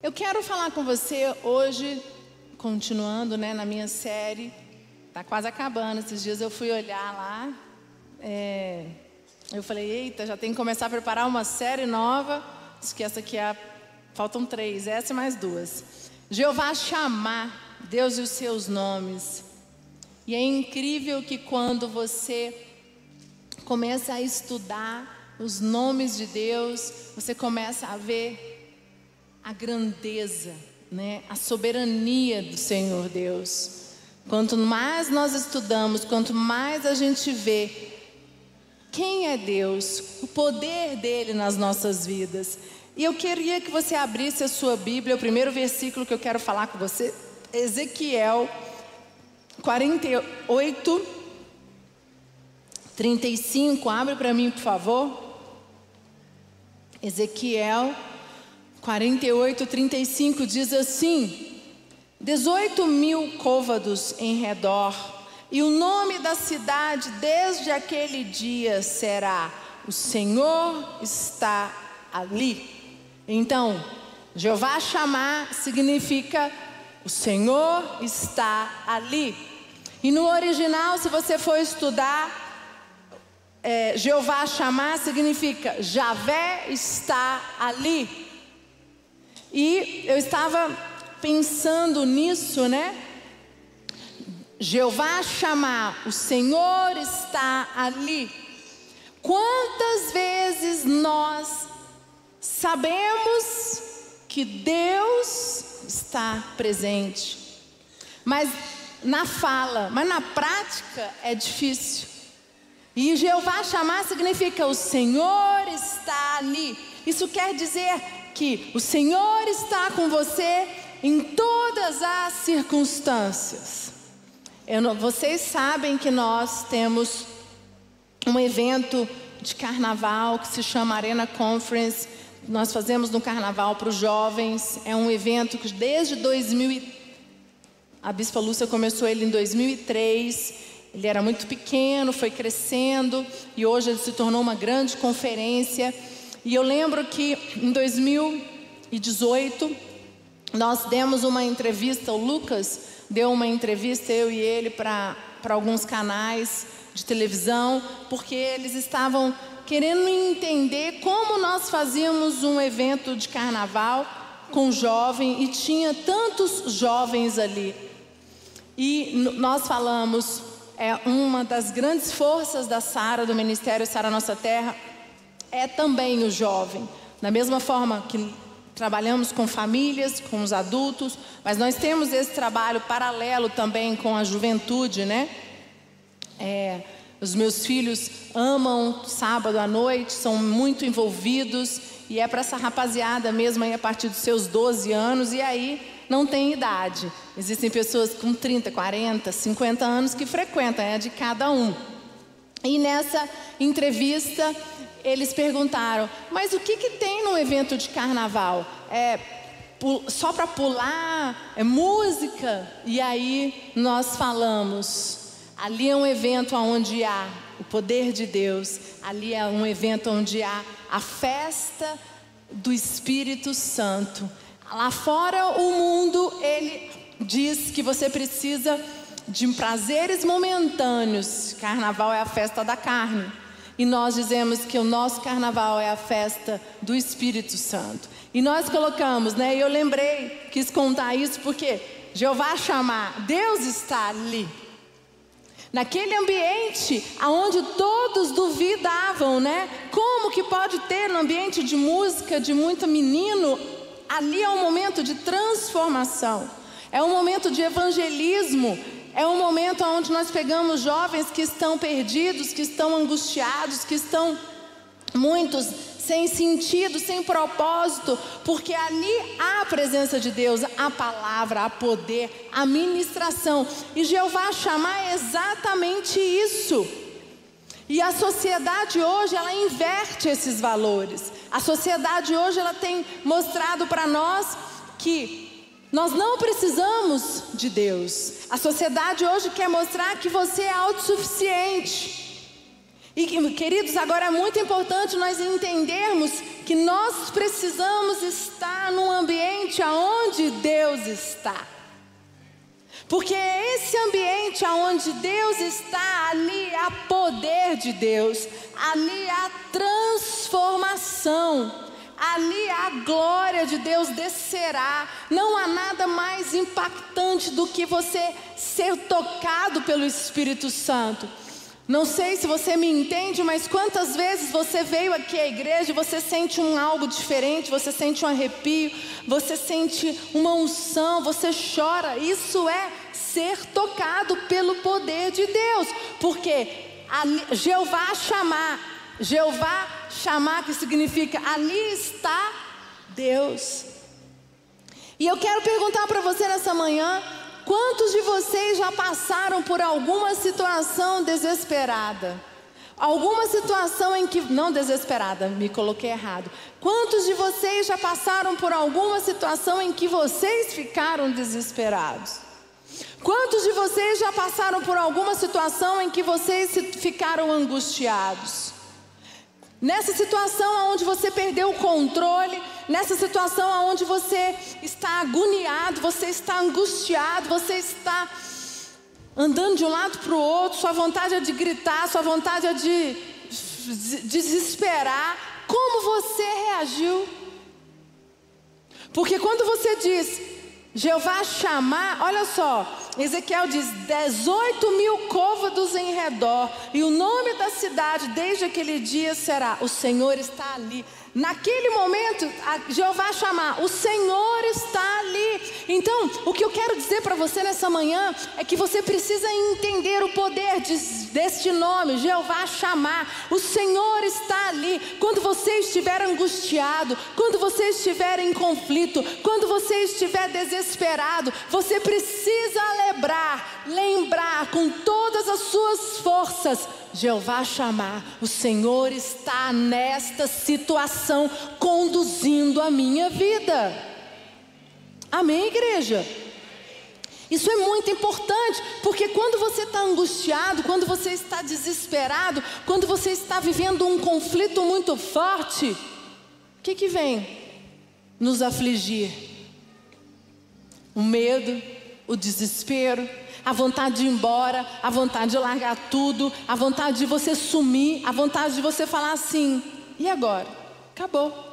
Eu quero falar com você hoje, continuando né, na minha série, está quase acabando. Esses dias eu fui olhar lá, é, eu falei, eita, já tem que começar a preparar uma série nova. Diz que essa aqui é faltam três, essa e mais duas. Jeová chamar Deus e os seus nomes. E é incrível que quando você começa a estudar os nomes de Deus, você começa a ver a grandeza, né, a soberania do Senhor Deus. Quanto mais nós estudamos, quanto mais a gente vê quem é Deus, o poder dele nas nossas vidas. E eu queria que você abrisse a sua Bíblia, o primeiro versículo que eu quero falar com você, Ezequiel 48, 35. Abre para mim, por favor. Ezequiel 48, 35 diz assim: 18 mil côvados em redor, e o nome da cidade desde aquele dia será: O Senhor está ali. Então, Jeová chamar significa: O Senhor está ali. E no original, se você for estudar, é, Jeová chamar significa Javé está ali. E eu estava pensando nisso, né? Jeová chamar, o Senhor está ali. Quantas vezes nós sabemos que Deus está presente, mas na fala, mas na prática é difícil. E Jeová chamar significa o Senhor está ali. Isso quer dizer que o Senhor está com você em todas as circunstâncias. Não, vocês sabem que nós temos um evento de carnaval que se chama Arena Conference. Nós fazemos no carnaval para os jovens. É um evento que desde 2000 a Bispa Lúcia começou ele em 2003. Ele era muito pequeno, foi crescendo e hoje ele se tornou uma grande conferência. E eu lembro que em 2018 nós demos uma entrevista, o Lucas deu uma entrevista, eu e ele, para alguns canais de televisão, porque eles estavam querendo entender como nós fazíamos um evento de carnaval com jovem e tinha tantos jovens ali. E nós falamos, é uma das grandes forças da Sara, do Ministério Sara Nossa Terra, é também o jovem. Da mesma forma que trabalhamos com famílias, com os adultos, mas nós temos esse trabalho paralelo também com a juventude, né? É, os meus filhos amam sábado à noite, são muito envolvidos e é para essa rapaziada mesmo aí a partir dos seus 12 anos e aí não tem idade. Existem pessoas com 30, 40, 50 anos que frequentam, é de cada um. E nessa entrevista eles perguntaram: mas o que, que tem no evento de carnaval? É só para pular? É música? E aí nós falamos: ali é um evento onde há o poder de Deus, ali é um evento onde há a festa do Espírito Santo. Lá fora, o mundo, ele diz que você precisa de prazeres momentâneos. Carnaval é a festa da carne. E nós dizemos que o nosso carnaval é a festa do Espírito Santo. E nós colocamos, né? Eu lembrei, quis contar isso porque Jeová chamar, Deus está ali. Naquele ambiente aonde todos duvidavam, né? Como que pode ter no ambiente de música, de muito menino, ali é um momento de transformação. É um momento de evangelismo, é um momento onde nós pegamos jovens que estão perdidos, que estão angustiados, que estão muitos sem sentido, sem propósito, porque ali há a presença de Deus, a palavra, a poder, a ministração. E Jeová chamar exatamente isso. E a sociedade hoje, ela inverte esses valores. A sociedade hoje, ela tem mostrado para nós que nós não precisamos de Deus. A sociedade hoje quer mostrar que você é autossuficiente. E queridos, agora é muito importante nós entendermos que nós precisamos estar num ambiente aonde Deus está. Porque é esse ambiente aonde Deus está, ali há poder de Deus, ali há transformação. Ali a glória de Deus descerá. Não há nada mais impactante do que você ser tocado pelo Espírito Santo. Não sei se você me entende, mas quantas vezes você veio aqui à igreja você sente um algo diferente, você sente um arrepio, você sente uma unção, você chora. Isso é ser tocado pelo poder de Deus, porque Jeová chamar, Jeová chamar que significa ali está Deus. E eu quero perguntar para você nessa manhã, Quantos de vocês já passaram por alguma situação desesperada? Alguma situação em que. Não desesperada, me coloquei errado. Quantos de vocês já passaram por alguma situação em que vocês ficaram desesperados? Quantos de vocês já passaram por alguma situação em que vocês ficaram angustiados? Nessa situação onde você perdeu o controle, nessa situação onde você está agoniado, você está angustiado, você está andando de um lado para o outro, sua vontade é de gritar, sua vontade é de desesperar. Como você reagiu? Porque quando você diz, Jeová chamar, olha só, Ezequiel diz: 18 mil côvados em redor, e o nome da cidade desde aquele dia será: O Senhor está ali. Naquele momento, Jeová chamar, o Senhor está ali. Então, o que eu quero dizer para você nessa manhã é que você precisa entender o poder de, deste nome, Jeová chamar. O Senhor está ali. Quando você estiver angustiado, quando você estiver em conflito, quando você estiver desesperado, você precisa lembrar, lembrar com todas as suas forças Jeová chamar, o Senhor está nesta situação conduzindo a minha vida. Amém, igreja? Isso é muito importante, porque quando você está angustiado, quando você está desesperado, quando você está vivendo um conflito muito forte, o que, que vem nos afligir? O medo, o desespero, a vontade de ir embora, a vontade de largar tudo, a vontade de você sumir, a vontade de você falar assim: e agora? Acabou.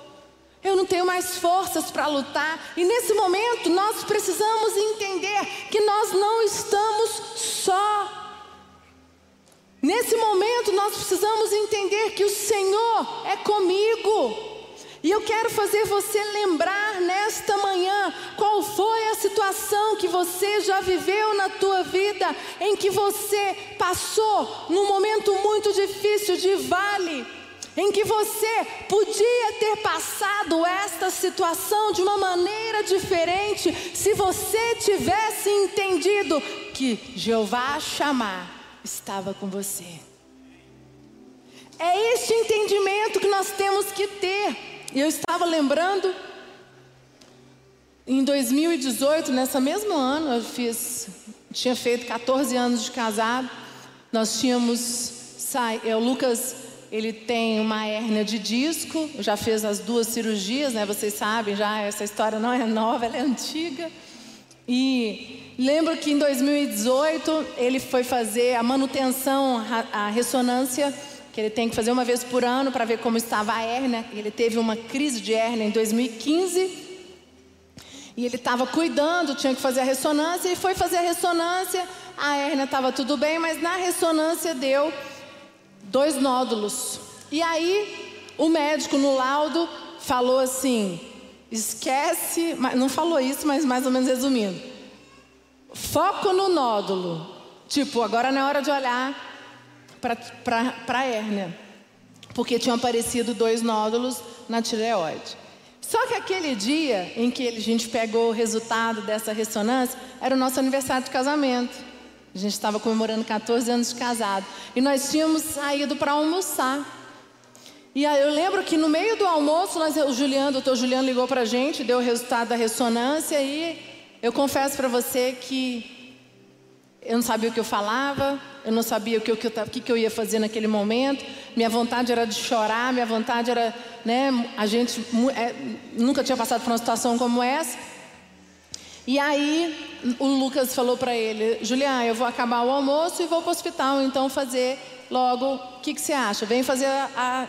Eu não tenho mais forças para lutar. E nesse momento nós precisamos entender que nós não estamos só. Nesse momento nós precisamos entender que o Senhor é comigo. E eu quero fazer você lembrar nesta manhã qual foi a situação que você já viveu na tua vida em que você passou num momento muito difícil de vale, em que você podia ter passado esta situação de uma maneira diferente se você tivesse entendido que Jeová chamar estava com você. É este entendimento que nós temos que ter. E eu estava lembrando, em 2018, nessa mesmo ano, eu fiz, tinha feito 14 anos de casado, nós tínhamos, sai, é, o Lucas, ele tem uma hérnia de disco, já fez as duas cirurgias, né? Vocês sabem já, essa história não é nova, ela é antiga. E lembro que em 2018 ele foi fazer a manutenção, a, a ressonância que ele tem que fazer uma vez por ano para ver como estava a hérnia. Ele teve uma crise de hérnia em 2015. E ele estava cuidando, tinha que fazer a ressonância, e foi fazer a ressonância. A hérnia estava tudo bem, mas na ressonância deu dois nódulos. E aí, o médico no laudo falou assim: esquece, não falou isso, mas mais ou menos resumindo. Foco no nódulo. Tipo, agora não é hora de olhar para a hérnia, porque tinham aparecido dois nódulos na tireoide. Só que aquele dia em que a gente pegou o resultado dessa ressonância era o nosso aniversário de casamento. A gente estava comemorando 14 anos de casado. E nós tínhamos saído para almoçar. E aí eu lembro que no meio do almoço, nós, o Juliano, o doutor Juliano ligou para a gente, deu o resultado da ressonância e eu confesso para você que eu não sabia o que eu falava, eu não sabia o que, o que, eu, o que eu ia fazer naquele momento. Minha vontade era de chorar, minha vontade era, né, a gente é, nunca tinha passado por uma situação como essa. E aí o Lucas falou para ele, Julián, eu vou acabar o almoço e vou para o hospital, então fazer logo, o que, que você acha? Vem fazer a, a,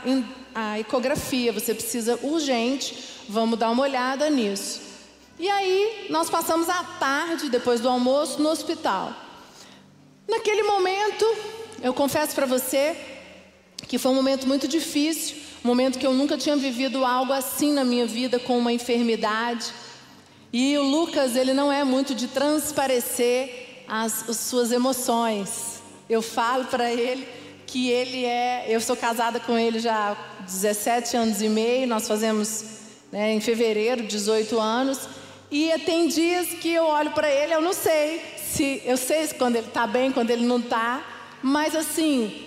a ecografia, você precisa urgente, vamos dar uma olhada nisso. E aí nós passamos a tarde, depois do almoço, no hospital. Naquele momento, eu confesso para você que foi um momento muito difícil, um momento que eu nunca tinha vivido algo assim na minha vida com uma enfermidade. E o Lucas, ele não é muito de transparecer as, as suas emoções. Eu falo para ele que ele é, eu sou casada com ele já há 17 anos e meio, nós fazemos né, em fevereiro 18 anos, e tem dias que eu olho para ele, eu não sei se eu sei quando ele está bem, quando ele não está, mas assim,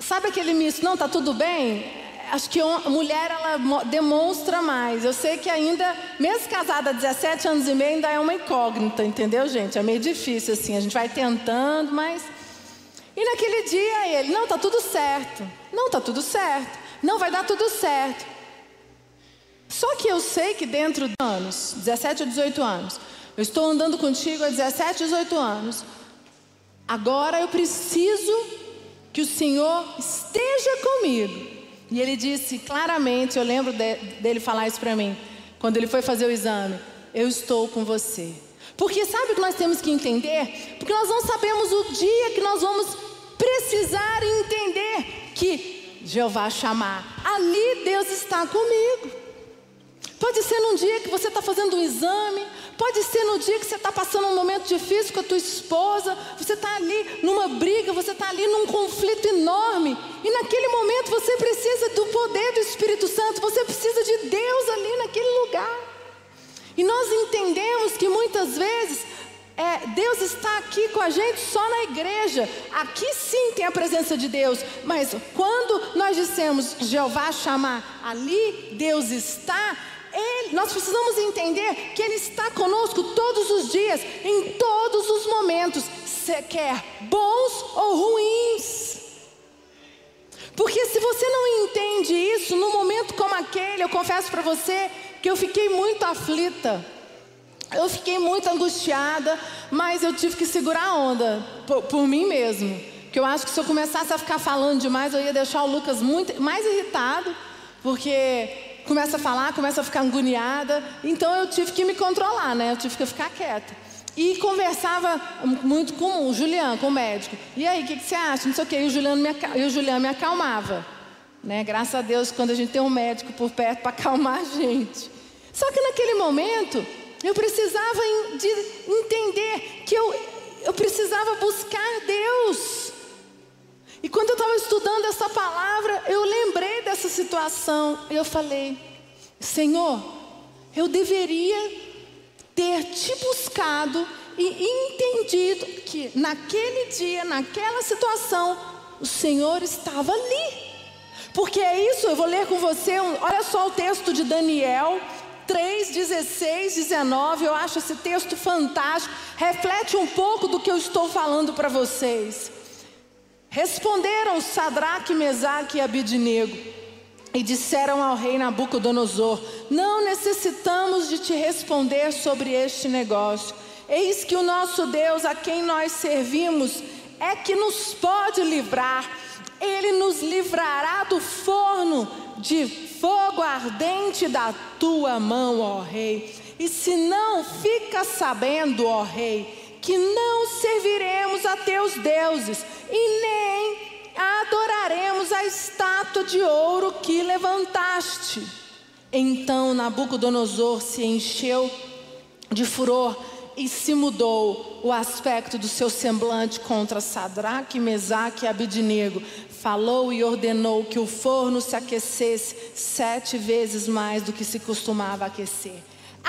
sabe aquele misto, não, está tudo bem? Acho que mulher ela demonstra mais. Eu sei que ainda, mesmo casada há 17 anos e meio, ainda é uma incógnita, entendeu, gente? É meio difícil assim, a gente vai tentando, mas e naquele dia ele, não, está tudo certo. Não, está tudo certo. Não, vai dar tudo certo. Só que eu sei que dentro de anos, 17 ou 18 anos, eu estou andando contigo há 17, 18 anos. Agora eu preciso que o Senhor esteja comigo. E ele disse claramente, eu lembro de, dele falar isso para mim, quando ele foi fazer o exame: Eu estou com você. Porque sabe o que nós temos que entender? Porque nós não sabemos o dia que nós vamos precisar entender que Jeová chamar, ali Deus está comigo. Pode ser num dia que você está fazendo um exame, pode ser no dia que você está passando um momento difícil com a tua esposa, você está ali numa briga, você está ali num conflito enorme, e naquele momento você precisa do poder do Espírito Santo, você precisa de Deus ali naquele lugar. E nós entendemos que muitas vezes é, Deus está aqui com a gente só na igreja. Aqui sim tem a presença de Deus. Mas quando nós dissemos Jeová chamar, ali Deus está. Ele, nós precisamos entender que Ele está conosco todos os dias, em todos os momentos, quer bons ou ruins. Porque se você não entende isso, num momento como aquele, eu confesso para você que eu fiquei muito aflita. Eu fiquei muito angustiada, mas eu tive que segurar a onda por, por mim mesmo. Porque eu acho que se eu começasse a ficar falando demais, eu ia deixar o Lucas muito mais irritado, porque começa a falar, começa a ficar agoniada. Então eu tive que me controlar, né? Eu tive que ficar quieta. E conversava muito com o Juliano, com o médico. E aí, o que, que, você acha? Não sei o quê. E o Juliano me, e o Juliano me acalmava. Né? Graças a Deus, quando a gente tem um médico por perto para acalmar a gente. Só que naquele momento, eu precisava de entender que eu, eu precisava buscar Deus. E quando eu estava estudando essa palavra, eu lembrei dessa situação. Eu falei: Senhor, eu deveria ter te buscado e entendido que naquele dia, naquela situação, o Senhor estava ali. Porque é isso, eu vou ler com você, olha só o texto de Daniel, 3, 16, 19, eu acho esse texto fantástico, reflete um pouco do que eu estou falando para vocês. Responderam Sadraque, Mesaque e Abidnego e disseram ao rei Nabucodonosor: Não necessitamos de te responder sobre este negócio. Eis que o nosso Deus, a quem nós servimos, é que nos pode livrar. Ele nos livrará do forno de fogo ardente da tua mão, ó Rei. E se não, fica sabendo, ó Rei, que não serviremos a teus deuses e nem adoraremos a estátua de ouro que levantaste. Então Nabucodonosor se encheu de furor e se mudou o aspecto do seu semblante contra Sadraque, Mesaque e Abidnego. Falou e ordenou que o forno se aquecesse sete vezes mais do que se costumava aquecer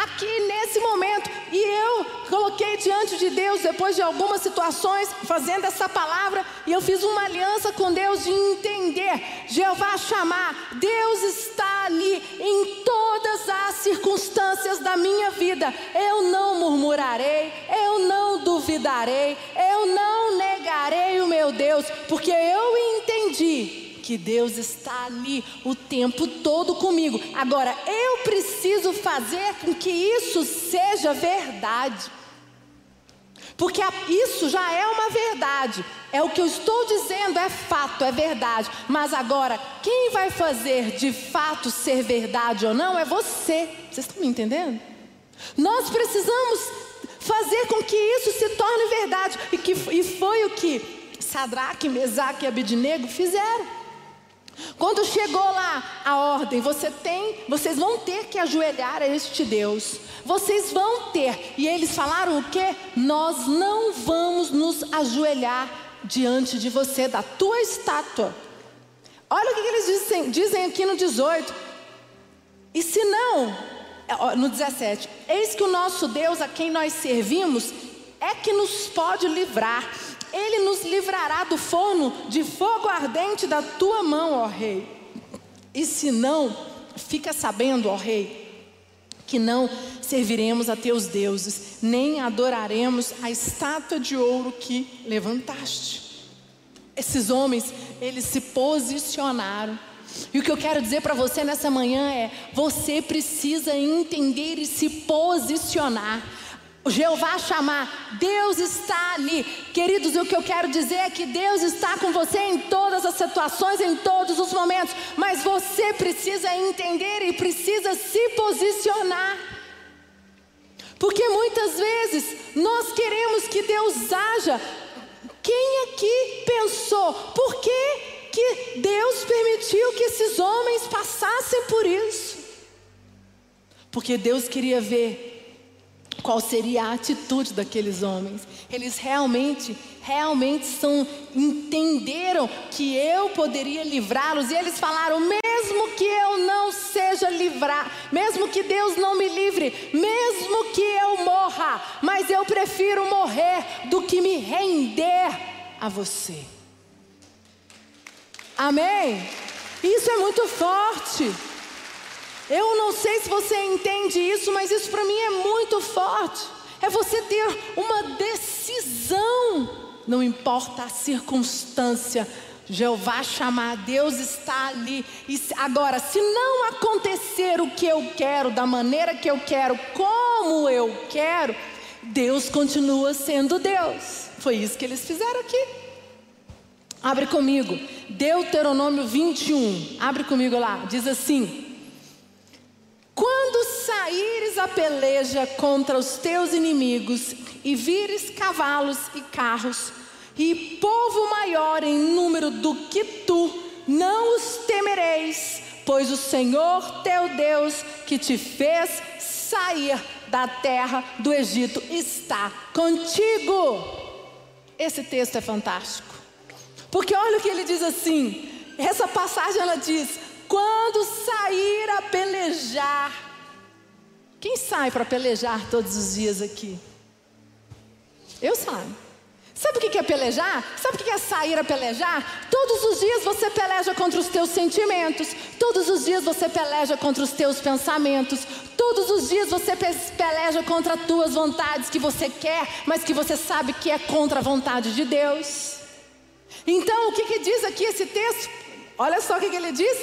aqui nesse momento. E eu coloquei diante de Deus, depois de algumas situações, fazendo essa palavra, e eu fiz uma aliança com Deus de entender. Jeová chamar, Deus está ali em todas as circunstâncias da minha vida. Eu não murmurarei, eu não duvidarei eu não negarei o meu Deus, porque eu entendi que Deus está ali o tempo todo comigo. Agora, eu preciso fazer com que isso seja verdade. Porque isso já é uma verdade. É o que eu estou dizendo, é fato, é verdade. Mas agora, quem vai fazer de fato ser verdade ou não é você. Vocês estão me entendendo? Nós precisamos fazer com que isso se torne verdade. E, que, e foi o que Sadraque, Mesaque e Abidnego fizeram. Quando chegou lá a ordem, você tem, vocês vão ter que ajoelhar a este Deus. Vocês vão ter. E eles falaram o quê? Nós não vamos nos ajoelhar diante de você, da tua estátua. Olha o que eles dizem, dizem aqui no 18. E se não, no 17, eis que o nosso Deus a quem nós servimos é que nos pode livrar ele nos livrará do forno de fogo ardente da tua mão, ó rei. E se não, fica sabendo, ó rei, que não serviremos a teus deuses, nem adoraremos a estátua de ouro que levantaste. Esses homens, eles se posicionaram. E o que eu quero dizer para você nessa manhã é: você precisa entender e se posicionar. Jeová chamar, Deus está ali. Queridos, o que eu quero dizer é que Deus está com você em todas as situações, em todos os momentos, mas você precisa entender e precisa se posicionar. Porque muitas vezes nós queremos que Deus haja. Quem aqui pensou, por que, que Deus permitiu que esses homens passassem por isso? Porque Deus queria ver qual seria a atitude daqueles homens. Eles realmente, realmente são, entenderam que eu poderia livrá-los, e eles falaram: mesmo que eu não seja livrar, mesmo que Deus não me livre, mesmo que eu morra, mas eu prefiro morrer do que me render a você. Amém? Isso é muito forte. Eu não sei se você entende isso, mas isso para mim é muito forte. É você ter uma decisão, não importa a circunstância. Jeová chamar, Deus está ali. E agora, se não acontecer o que eu quero, da maneira que eu quero, como eu quero, Deus continua sendo Deus. Foi isso que eles fizeram aqui. Abre comigo, Deuteronômio 21. Abre comigo lá, diz assim. Quando saíres a peleja contra os teus inimigos e vires cavalos e carros e povo maior em número do que tu, não os temereis, pois o Senhor teu Deus que te fez sair da terra do Egito está contigo. Esse texto é fantástico. Porque olha o que ele diz assim, essa passagem ela diz: quando sair a pelejar, quem sai para pelejar todos os dias aqui? Eu saio. Sabe o que é pelejar? Sabe o que é sair a pelejar? Todos os dias você peleja contra os teus sentimentos, todos os dias você peleja contra os teus pensamentos, todos os dias você peleja contra as tuas vontades que você quer, mas que você sabe que é contra a vontade de Deus. Então, o que, que diz aqui esse texto? Olha só o que, que ele diz: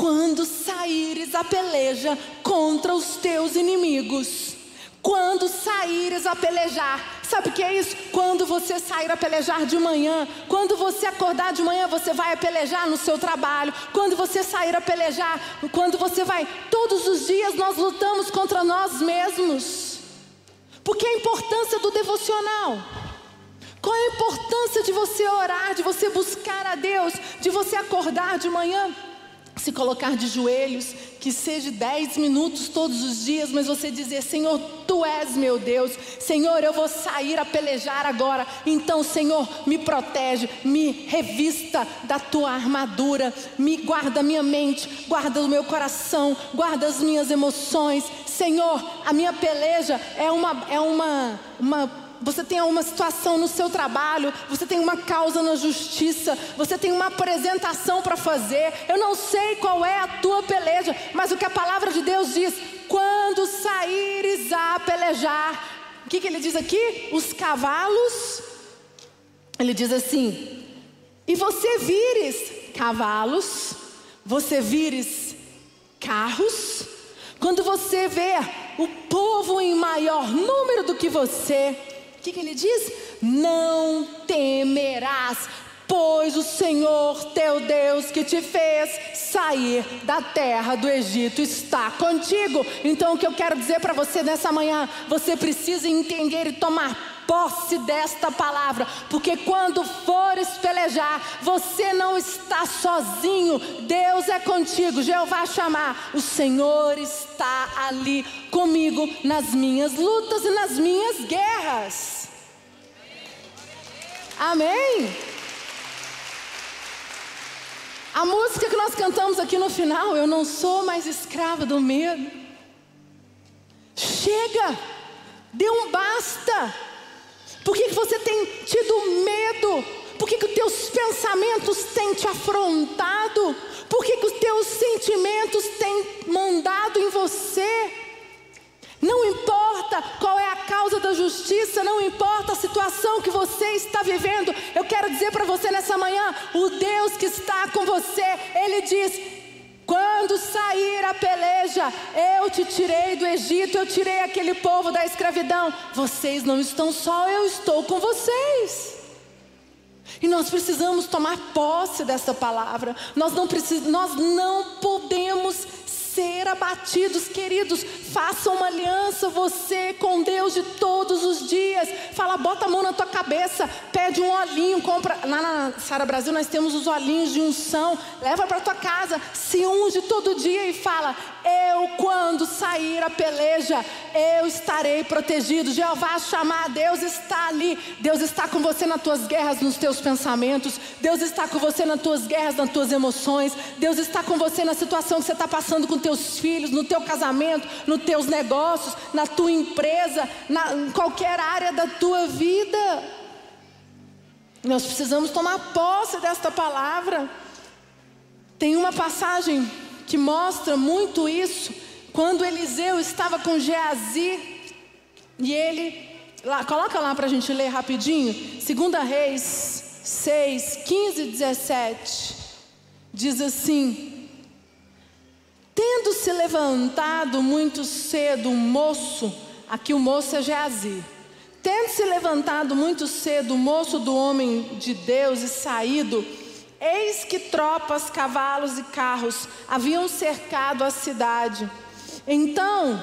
quando saíres a peleja contra os teus inimigos. Quando saíres a pelejar, sabe o que é isso? Quando você sair a pelejar de manhã, quando você acordar de manhã, você vai a pelejar no seu trabalho. Quando você sair a pelejar, quando você vai, todos os dias nós lutamos contra nós mesmos. Porque a importância do devocional. Qual a importância de você orar, de você buscar a Deus, de você acordar de manhã? Se colocar de joelhos, que seja dez minutos todos os dias, mas você dizer: Senhor, tu és meu Deus, Senhor, eu vou sair a pelejar agora. Então, Senhor, me protege, me revista da tua armadura, me guarda minha mente, guarda o meu coração, guarda as minhas emoções. Senhor, a minha peleja é uma, é uma, uma você tem uma situação no seu trabalho, você tem uma causa na justiça, você tem uma apresentação para fazer. Eu não sei qual é a tua peleja, mas o que a palavra de Deus diz: quando saíres a pelejar, O que, que ele diz aqui? Os cavalos. Ele diz assim: E você vires cavalos, você vires carros, quando você vê o povo em maior número do que você, o que, que ele diz? Não temerás, pois o Senhor teu Deus que te fez sair da terra do Egito está contigo. Então, o que eu quero dizer para você nessa manhã, você precisa entender e tomar posse desta palavra, porque quando fores pelejar, você não está sozinho, Deus é contigo. Jeová chamar, o Senhor está ali comigo nas minhas lutas e nas minhas guerras. Amém? A música que nós cantamos aqui no final, eu não sou mais escrava do medo. Chega, dê um basta. Por que, que você tem tido medo? Por que, que os teus pensamentos têm te afrontado? Por que, que os teus sentimentos têm mandado em você? Não importa qual é a causa da justiça, não importa a situação que você está vivendo, eu quero dizer para você nessa manhã: o Deus que está com você, Ele diz: quando sair a peleja, eu te tirei do Egito, eu tirei aquele povo da escravidão. Vocês não estão só, eu estou com vocês. E nós precisamos tomar posse dessa palavra. Nós não precisamos, nós não podemos ser abatidos, queridos. Faça uma aliança você com Deus de todos os dias. Fala, bota a mão na tua cabeça, pede um olhinho, compra. Lá na Sara Brasil nós temos os olhinhos de unção. Leva para tua casa, se unge todo dia e fala: Eu, quando sair a peleja, eu estarei protegido. Jeová chamar, Deus está ali. Deus está com você nas tuas guerras, nos teus pensamentos. Deus está com você nas tuas guerras, nas tuas emoções. Deus está com você na situação que você está passando com teus filhos, no teu casamento, nos teus negócios, na tua empresa, na, em qualquer área da tua vida. Nós precisamos tomar posse desta palavra. Tem uma passagem que mostra muito isso, quando Eliseu estava com Geazi e ele, lá, coloca lá para a gente ler rapidinho, 2 Reis 6, 15 e 17, diz assim: Tendo se levantado muito cedo um moço, aqui o moço é Geazi. Tendo se levantado muito cedo o moço do homem de Deus e saído, eis que tropas, cavalos e carros haviam cercado a cidade. Então,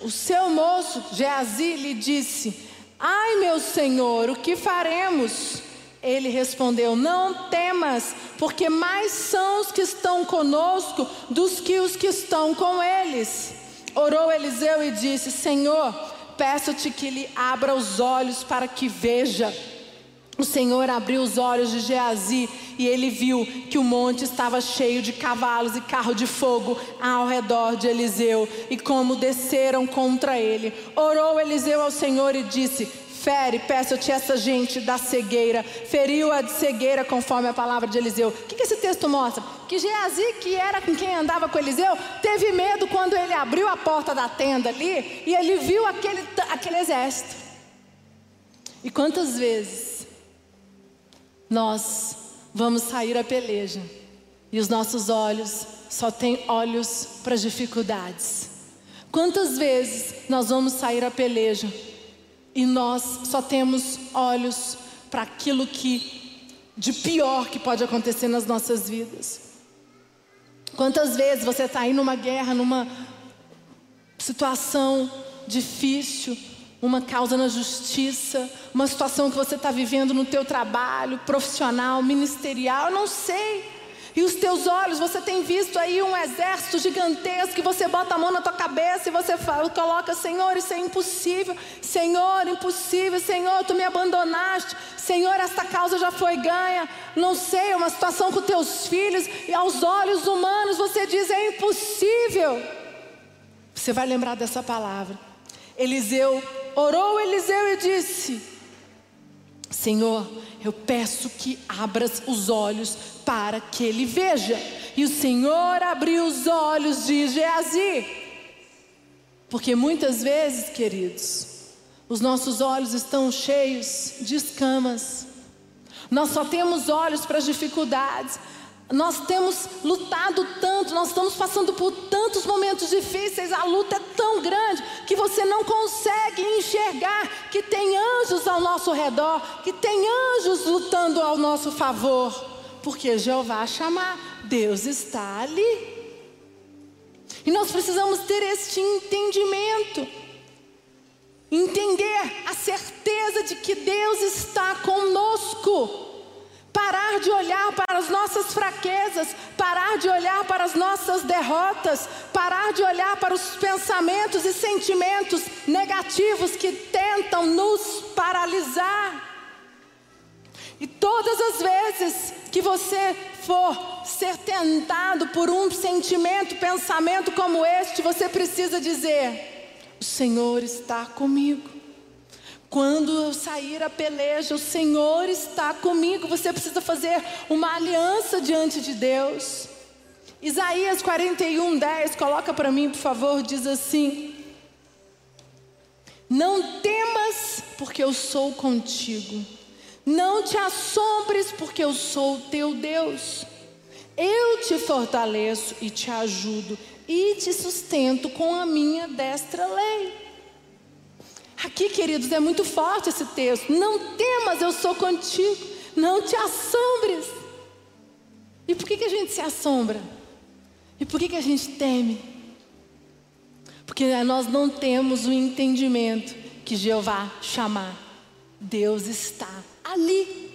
o seu moço, Geazi, lhe disse: Ai, meu senhor, o que faremos? Ele respondeu: Não temas, porque mais são os que estão conosco dos que os que estão com eles. Orou Eliseu e disse: Senhor, peço-te que lhe abra os olhos para que veja. O Senhor abriu os olhos de Geazi e ele viu que o monte estava cheio de cavalos e carro de fogo ao redor de Eliseu e como desceram contra ele. Orou Eliseu ao Senhor e disse: Fere, peço-te essa gente da cegueira, feriu-a de cegueira, conforme a palavra de Eliseu. O que, esse texto mostra? Que Geazi, que era com quem andava com Eliseu, teve medo quando ele abriu a porta da tenda ali e ele viu aquele, aquele exército. E quantas vezes nós vamos sair a peleja e os nossos olhos só têm olhos para as dificuldades? Quantas vezes nós vamos sair a peleja e nós só temos olhos para aquilo que de pior que pode acontecer nas nossas vidas. Quantas vezes você está aí numa guerra, numa situação difícil, uma causa na justiça, uma situação que você está vivendo no teu trabalho, profissional, ministerial, não sei. E os teus olhos, você tem visto aí um exército gigantesco que você bota a mão na tua cabeça e você fala, coloca, Senhor, isso é impossível. Senhor, impossível. Senhor, tu me abandonaste. Senhor, esta causa já foi ganha. Não sei, é uma situação com teus filhos e aos olhos humanos você diz é impossível. Você vai lembrar dessa palavra. Eliseu orou Eliseu e disse: Senhor, eu peço que abras os olhos para que ele veja. E o Senhor abriu os olhos de Geazi. Porque muitas vezes, queridos, Os nossos olhos estão cheios de escamas. Nós só temos olhos para as dificuldades. Nós temos lutado tanto, nós estamos passando por tantos momentos difíceis, a luta é tão grande que você não consegue enxergar que tem anjos ao nosso redor, que tem anjos lutando ao nosso favor, porque Jeová chamar, Deus está ali. E nós precisamos ter este entendimento, entender a certeza de que Deus está conosco parar de olhar para as nossas fraquezas, parar de olhar para as nossas derrotas, parar de olhar para os pensamentos e sentimentos negativos que tentam nos paralisar. E todas as vezes que você for ser tentado por um sentimento, pensamento como este, você precisa dizer: O Senhor está comigo. Quando eu sair a peleja, o Senhor está comigo. Você precisa fazer uma aliança diante de Deus. Isaías 41, 10, coloca para mim, por favor, diz assim: Não temas, porque eu sou contigo. Não te assombres, porque eu sou teu Deus. Eu te fortaleço e te ajudo, e te sustento com a minha destra lei. Aqui, queridos, é muito forte esse texto. Não temas, eu sou contigo. Não te assombres. E por que, que a gente se assombra? E por que, que a gente teme? Porque nós não temos o entendimento que Jeová chamar. Deus está ali.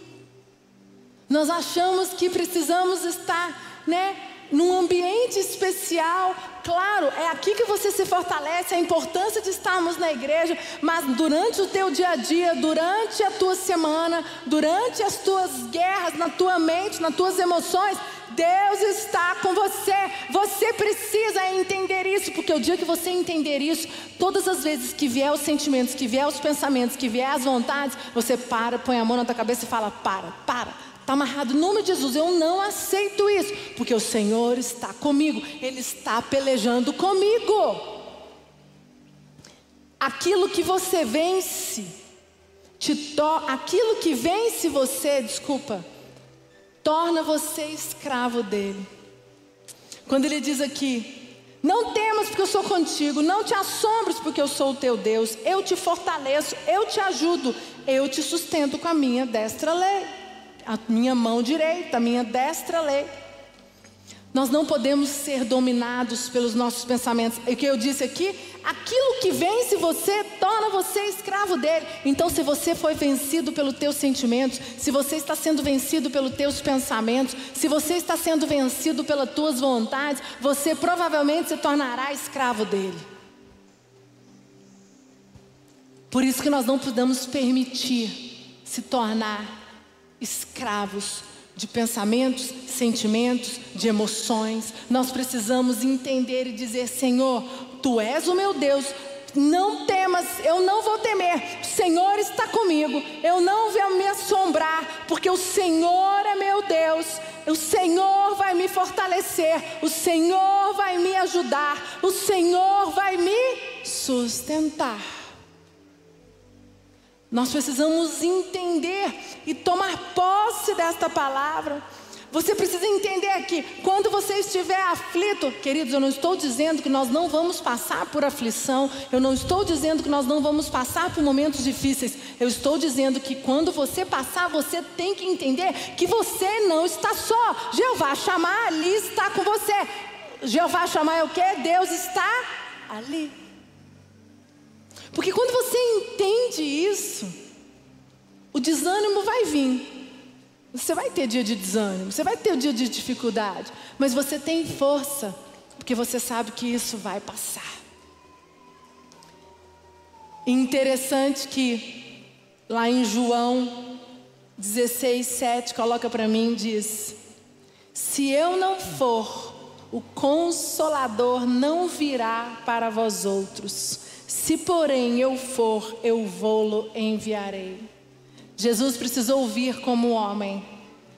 Nós achamos que precisamos estar, né, num ambiente especial. Claro, é aqui que você se fortalece, a importância de estarmos na igreja, mas durante o teu dia a dia, durante a tua semana, durante as tuas guerras, na tua mente, nas tuas emoções, Deus está com você. Você precisa entender isso, porque o dia que você entender isso, todas as vezes que vier os sentimentos, que vier os pensamentos, que vier as vontades, você para, põe a mão na tua cabeça e fala: para, para Está amarrado. Em nome de Jesus, eu não aceito isso. Porque o Senhor está comigo. Ele está pelejando comigo. Aquilo que você vence, te to... aquilo que vence você, desculpa, torna você escravo dele. Quando ele diz aqui, não temas porque eu sou contigo, não te assombres porque eu sou o teu Deus, eu te fortaleço, eu te ajudo, eu te sustento com a minha destra lei a minha mão direita, a minha destra lei. Nós não podemos ser dominados pelos nossos pensamentos. E o que eu disse aqui, aquilo que vence você torna você escravo dele. Então, se você foi vencido pelos teus sentimentos, se você está sendo vencido pelos teus pensamentos, se você está sendo vencido pelas tuas vontades, você provavelmente se tornará escravo dele. Por isso que nós não podemos permitir se tornar escravos de pensamentos, sentimentos, de emoções. Nós precisamos entender e dizer: Senhor, tu és o meu Deus. Não temas, eu não vou temer. O Senhor está comigo. Eu não vou me assombrar, porque o Senhor é meu Deus. O Senhor vai me fortalecer. O Senhor vai me ajudar. O Senhor vai me sustentar. Nós precisamos entender e tomar posse desta palavra. Você precisa entender que quando você estiver aflito, queridos, eu não estou dizendo que nós não vamos passar por aflição, eu não estou dizendo que nós não vamos passar por momentos difíceis, eu estou dizendo que quando você passar, você tem que entender que você não está só. Jeová chamar ali está com você. Jeová chamar é o que? Deus está ali. Porque quando você entende isso, o desânimo vai vir. Você vai ter dia de desânimo, você vai ter dia de dificuldade, mas você tem força, porque você sabe que isso vai passar. Interessante que lá em João 16, 7, coloca para mim, diz: Se eu não for, o consolador não virá para vós outros. Se porém eu for, eu vou-lo enviarei. Jesus precisou vir como homem,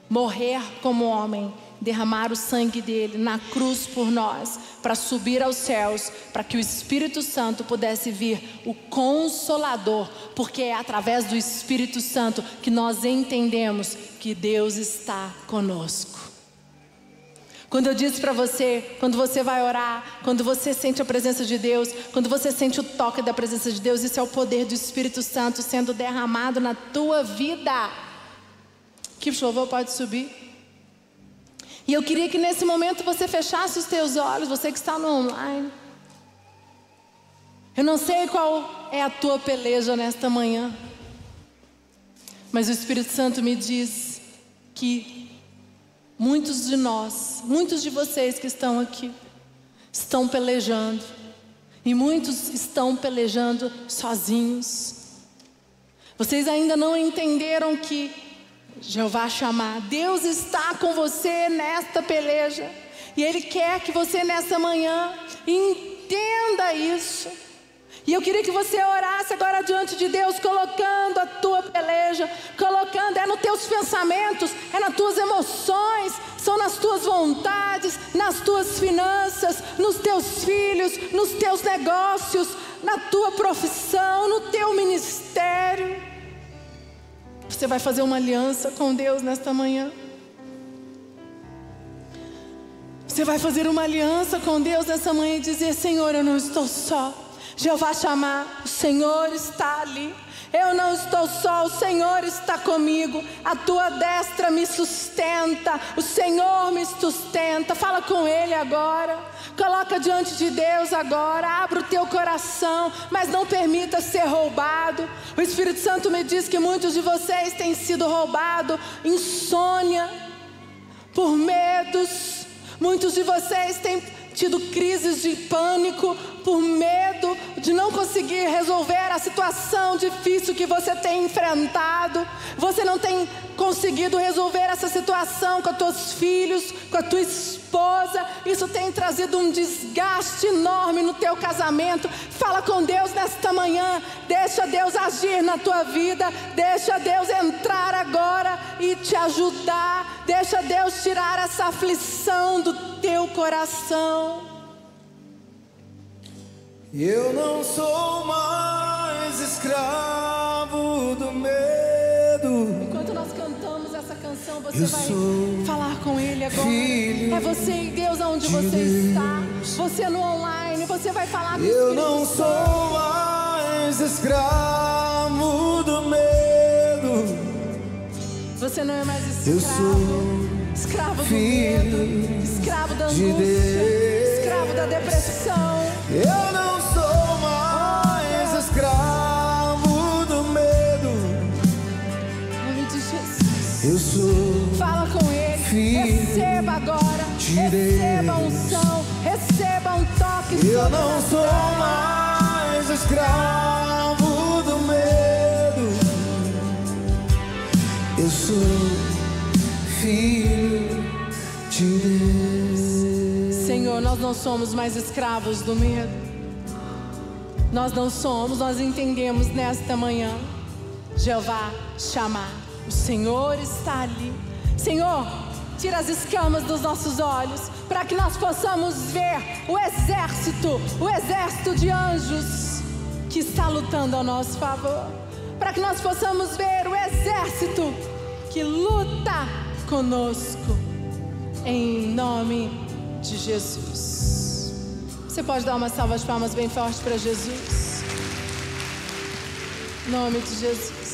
morrer como homem derramar o sangue dele na cruz por nós, para subir aos céus, para que o Espírito Santo pudesse vir, o Consolador, porque é através do Espírito Santo que nós entendemos que Deus está conosco. Quando eu disse para você, quando você vai orar, quando você sente a presença de Deus, quando você sente o toque da presença de Deus, isso é o poder do Espírito Santo sendo derramado na tua vida. Que louvor pode subir. E eu queria que nesse momento você fechasse os teus olhos, você que está no online. Eu não sei qual é a tua peleja nesta manhã, mas o Espírito Santo me diz que muitos de nós, muitos de vocês que estão aqui, estão pelejando, e muitos estão pelejando sozinhos. Vocês ainda não entenderam que Jeová chamar. Deus está com você nesta peleja. E Ele quer que você nessa manhã entenda isso. E eu queria que você orasse agora diante de Deus, colocando a tua peleja, colocando, é nos teus pensamentos, é nas tuas emoções, são nas tuas vontades, nas tuas finanças, nos teus filhos, nos teus negócios, na tua profissão, no teu ministério. Você vai fazer uma aliança com Deus nesta manhã. Você vai fazer uma aliança com Deus nessa manhã e dizer: Senhor, eu não estou só. Jeová chamar, o Senhor está ali. Eu não estou só, o Senhor está comigo. A tua destra me sustenta, o Senhor me sustenta. Fala com Ele agora. Coloca diante de Deus agora, abre o teu coração, mas não permita ser roubado. O Espírito Santo me diz que muitos de vocês têm sido roubados, insônia, por medos. Muitos de vocês têm tido crises de pânico por conseguir resolver a situação difícil que você tem enfrentado. Você não tem conseguido resolver essa situação com os teus filhos, com a tua esposa. Isso tem trazido um desgaste enorme no teu casamento. Fala com Deus nesta manhã. Deixa Deus agir na tua vida. Deixa Deus entrar agora e te ajudar. Deixa Deus tirar essa aflição do teu coração. Eu não sou mais escravo do medo. Enquanto nós cantamos essa canção, você Eu vai falar com Ele agora. É você e Deus aonde você Deus. está. Você no online, você vai falar com Eu não sou mais escravo do medo. Você não é mais escravo. Eu sou escravo do medo, escravo da angústia, de escravo da depressão. Eu não sou mais escravo do medo. Nome de Jesus. Eu sou. Fala com ele. Filho receba agora. De receba a unção. Receba um toque. Eu não sou mais escravo do medo. Eu sou não somos mais escravos do medo. Nós não somos, nós entendemos nesta manhã. Jeová chamar. O Senhor está ali. Senhor, tira as escamas dos nossos olhos, para que nós possamos ver o exército, o exército de anjos que está lutando ao nosso favor. Para que nós possamos ver o exército que luta conosco, em nome de Jesus. Você pode dar uma salva de palmas bem forte para Jesus? Nome de Jesus.